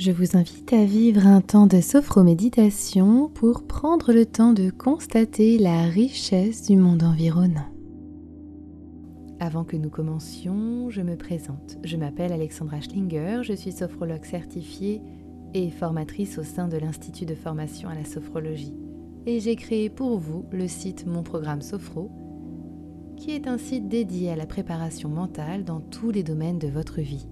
Je vous invite à vivre un temps de sophroméditation pour prendre le temps de constater la richesse du monde environnant. Avant que nous commencions, je me présente. Je m'appelle Alexandra Schlinger, je suis sophrologue certifiée et formatrice au sein de l'Institut de formation à la sophrologie. Et j'ai créé pour vous le site Mon Programme Sophro, qui est un site dédié à la préparation mentale dans tous les domaines de votre vie.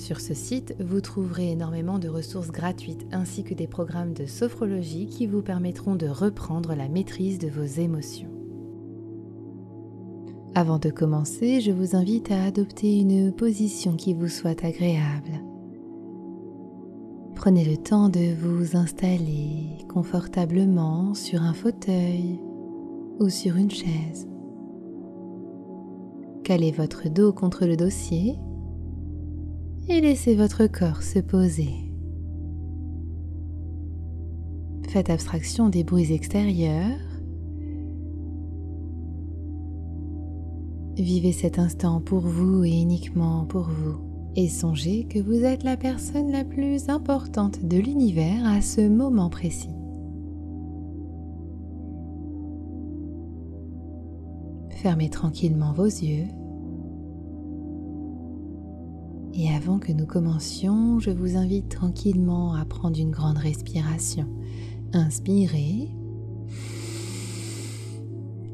Sur ce site, vous trouverez énormément de ressources gratuites ainsi que des programmes de sophrologie qui vous permettront de reprendre la maîtrise de vos émotions. Avant de commencer, je vous invite à adopter une position qui vous soit agréable. Prenez le temps de vous installer confortablement sur un fauteuil ou sur une chaise. Calez votre dos contre le dossier et laissez votre corps se poser. Faites abstraction des bruits extérieurs. Vivez cet instant pour vous et uniquement pour vous. Et songez que vous êtes la personne la plus importante de l'univers à ce moment précis. Fermez tranquillement vos yeux et avant que nous commencions, je vous invite tranquillement à prendre une grande respiration. Inspirez.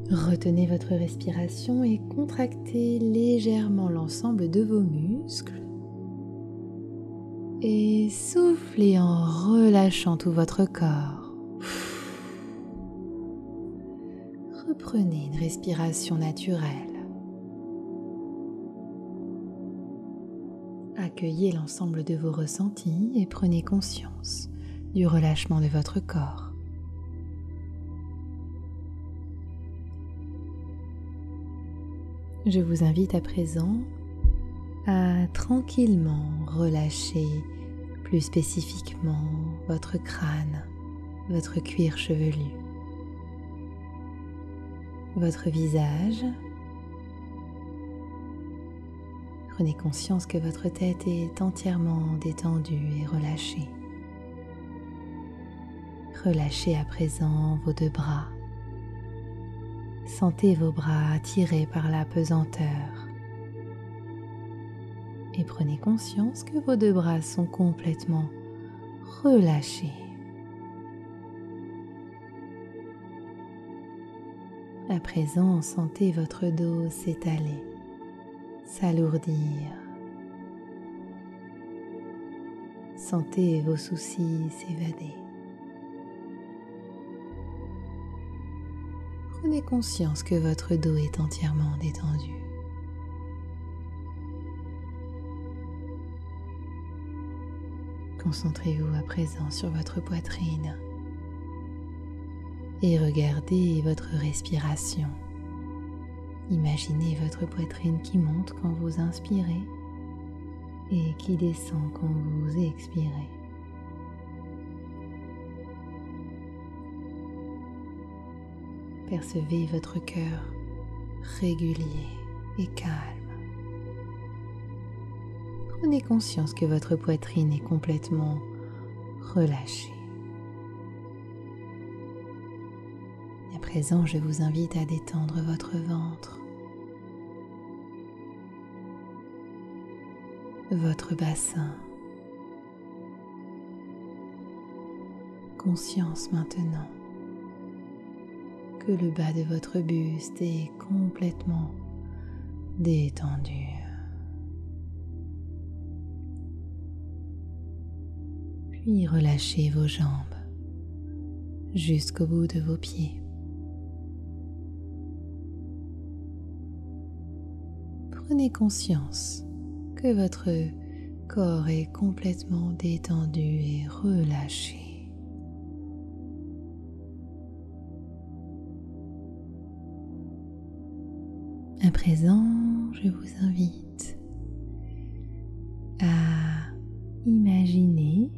Retenez votre respiration et contractez légèrement l'ensemble de vos muscles. Et soufflez en relâchant tout votre corps. Reprenez une respiration naturelle. Accueillez l'ensemble de vos ressentis et prenez conscience du relâchement de votre corps. Je vous invite à présent à tranquillement relâcher plus spécifiquement votre crâne, votre cuir chevelu, votre visage Prenez conscience que votre tête est entièrement détendue et relâchée. Relâchez à présent vos deux bras. Sentez vos bras attirés par la pesanteur. Et prenez conscience que vos deux bras sont complètement relâchés. À présent, sentez votre dos s'étaler s'alourdir. Sentez vos soucis s'évader. Prenez conscience que votre dos est entièrement détendu. Concentrez-vous à présent sur votre poitrine et regardez votre respiration. Imaginez votre poitrine qui monte quand vous inspirez et qui descend quand vous expirez. Percevez votre cœur régulier et calme. Prenez conscience que votre poitrine est complètement relâchée. Présent, je vous invite à détendre votre ventre, votre bassin. Conscience maintenant que le bas de votre buste est complètement détendu. Puis relâchez vos jambes jusqu'au bout de vos pieds. Prenez conscience que votre corps est complètement détendu et relâché. À présent, je vous invite à imaginer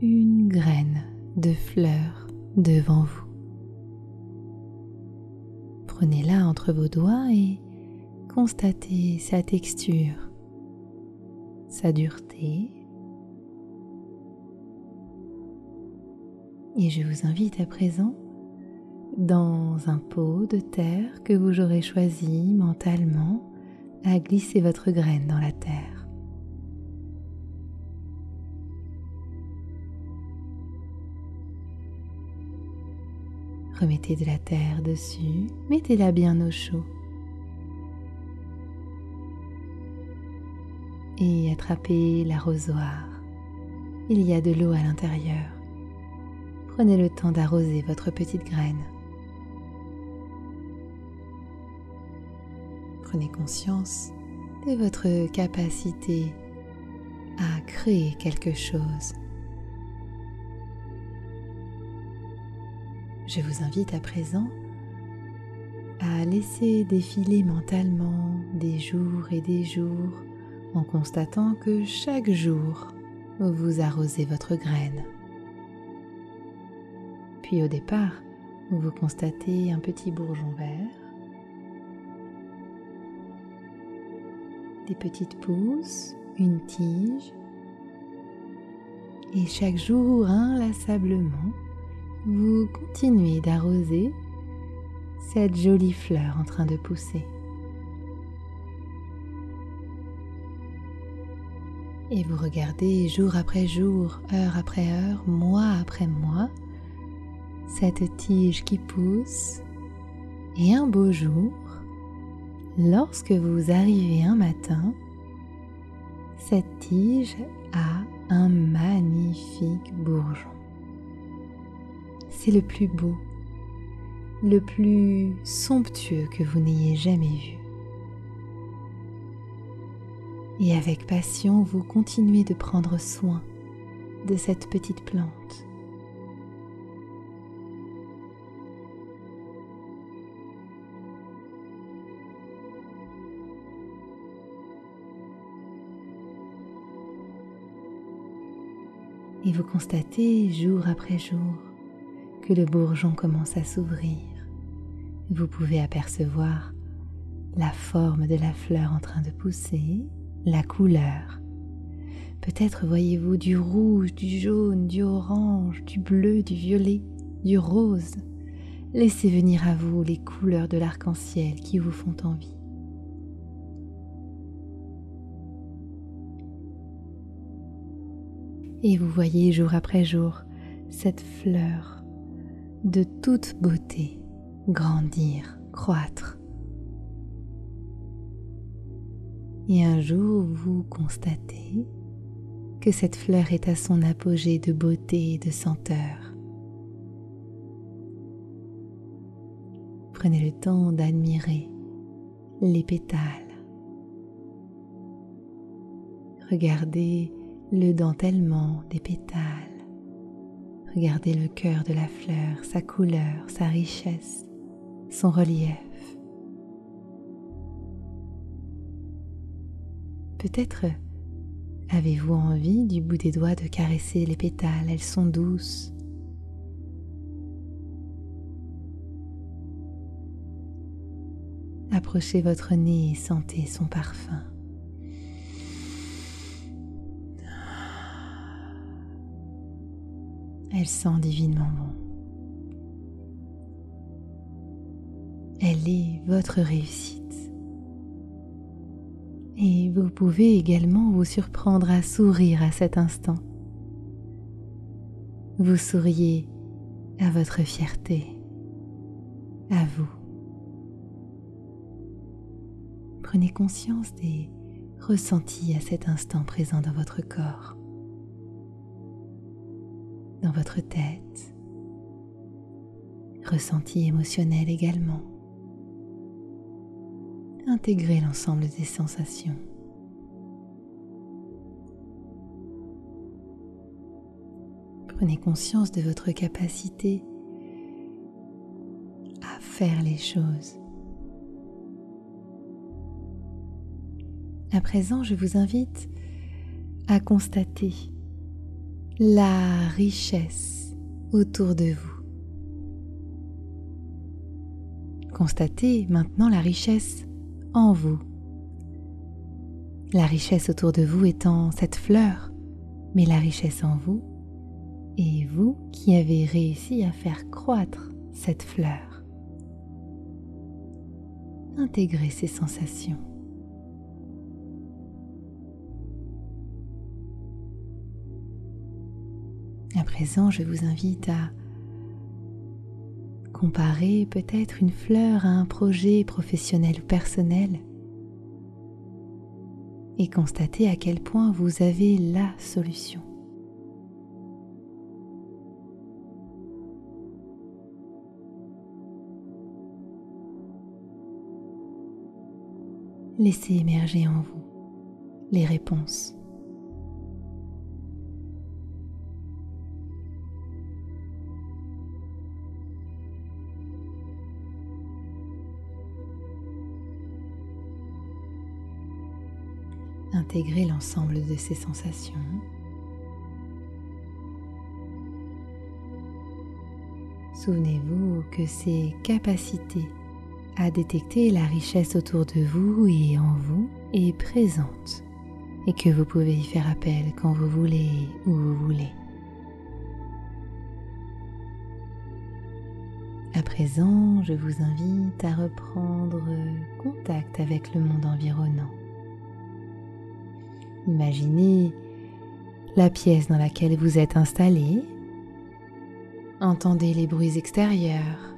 une graine de fleur devant vous. Prenez-la entre vos doigts et Constatez sa texture. sa dureté. Et je vous invite à présent dans un pot de terre que vous aurez choisi mentalement à glisser votre graine dans la terre. Remettez de la terre dessus, mettez-la bien au chaud. Et attrapez l'arrosoir. Il y a de l'eau à l'intérieur. Prenez le temps d'arroser votre petite graine. Prenez conscience de votre capacité à créer quelque chose. Je vous invite à présent à laisser défiler mentalement des jours et des jours en constatant que chaque jour vous arrosez votre graine. Puis au départ, vous constatez un petit bourgeon vert des petites pousses, une tige, et chaque jour, inlassablement, vous continuez d'arroser cette jolie fleur en train de pousser. Et vous regardez jour après jour, heure après heure, mois après mois, cette tige qui pousse. Et un beau jour, Lorsque vous arrivez un matin, cette tige a un magnifique bourgeon. C'est le plus beau, le plus somptueux que vous n'ayez jamais vu. Et avec passion, vous continuez de prendre soin de cette petite plante. et vous constatez jour après jour que le bourgeon commence à s'ouvrir. Vous pouvez apercevoir la forme de la fleur en train de pousser, la couleur. Peut-être voyez-vous du rouge, du jaune, du orange, du bleu, du violet, du rose. Laissez venir à vous les couleurs de l'arc-en-ciel qui vous font envie. et vous voyez jour après jour cette fleur de toute beauté grandir, croître. Et un jour, vous constatez que cette fleur est à son apogée de beauté et de senteur. Prenez le temps d'admirer les pétales. Regardez le dentellement des pétales. Regardez le cœur de la fleur, sa couleur, sa richesse, son relief. Peut-être avez-vous envie du bout des doigts de caresser les pétales, elles sont douces. Approchez votre nez et sentez son parfum. Elle sent divinement bon. Elle est votre réussite. Et vous pouvez également vous surprendre à sourire à cet instant. Vous souriez à votre fierté, à vous. Prenez conscience des ressentis à cet instant présent dans votre corps dans votre tête, ressenti émotionnel également. Intégrez l'ensemble des sensations. Prenez conscience de votre capacité à faire les choses. À présent, je vous invite à constater la richesse autour de vous. Constatez maintenant la richesse en vous. La richesse autour de vous étant cette fleur, mais la richesse en vous et vous qui avez réussi à faire croître cette fleur. Intégrez ces sensations. À présent, je vous invite à comparer peut-être une fleur à un projet professionnel ou personnel et constater à quel point vous avez la solution. Laissez émerger en vous les réponses. L'ensemble de ces sensations. Souvenez-vous que ces capacités à détecter la richesse autour de vous et en vous est présente et que vous pouvez y faire appel quand vous voulez où vous voulez. À présent, je vous invite à reprendre contact avec le monde environnant. Imaginez la pièce dans laquelle vous êtes installé. Entendez les bruits extérieurs.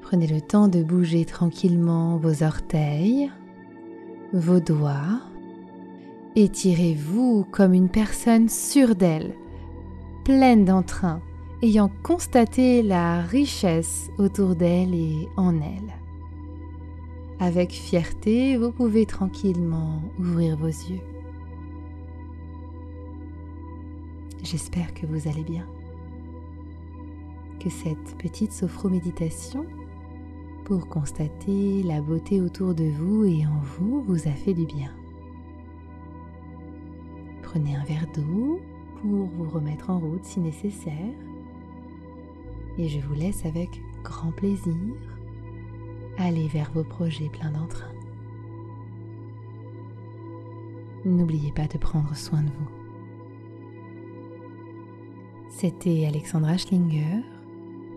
Prenez le temps de bouger tranquillement vos orteils, vos doigts. Étirez-vous comme une personne sûre d'elle, pleine d'entrain, ayant constaté la richesse autour d'elle et en elle. Avec fierté, vous pouvez tranquillement ouvrir vos yeux. J'espère que vous allez bien. Que cette petite sophro-méditation pour constater la beauté autour de vous et en vous vous a fait du bien. Prenez un verre d'eau pour vous remettre en route si nécessaire. Et je vous laisse avec grand plaisir Allez vers vos projets pleins d'entrain. N'oubliez pas de prendre soin de vous. C'était Alexandra Schlinger,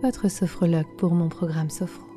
votre sophrologue pour mon programme Sophro.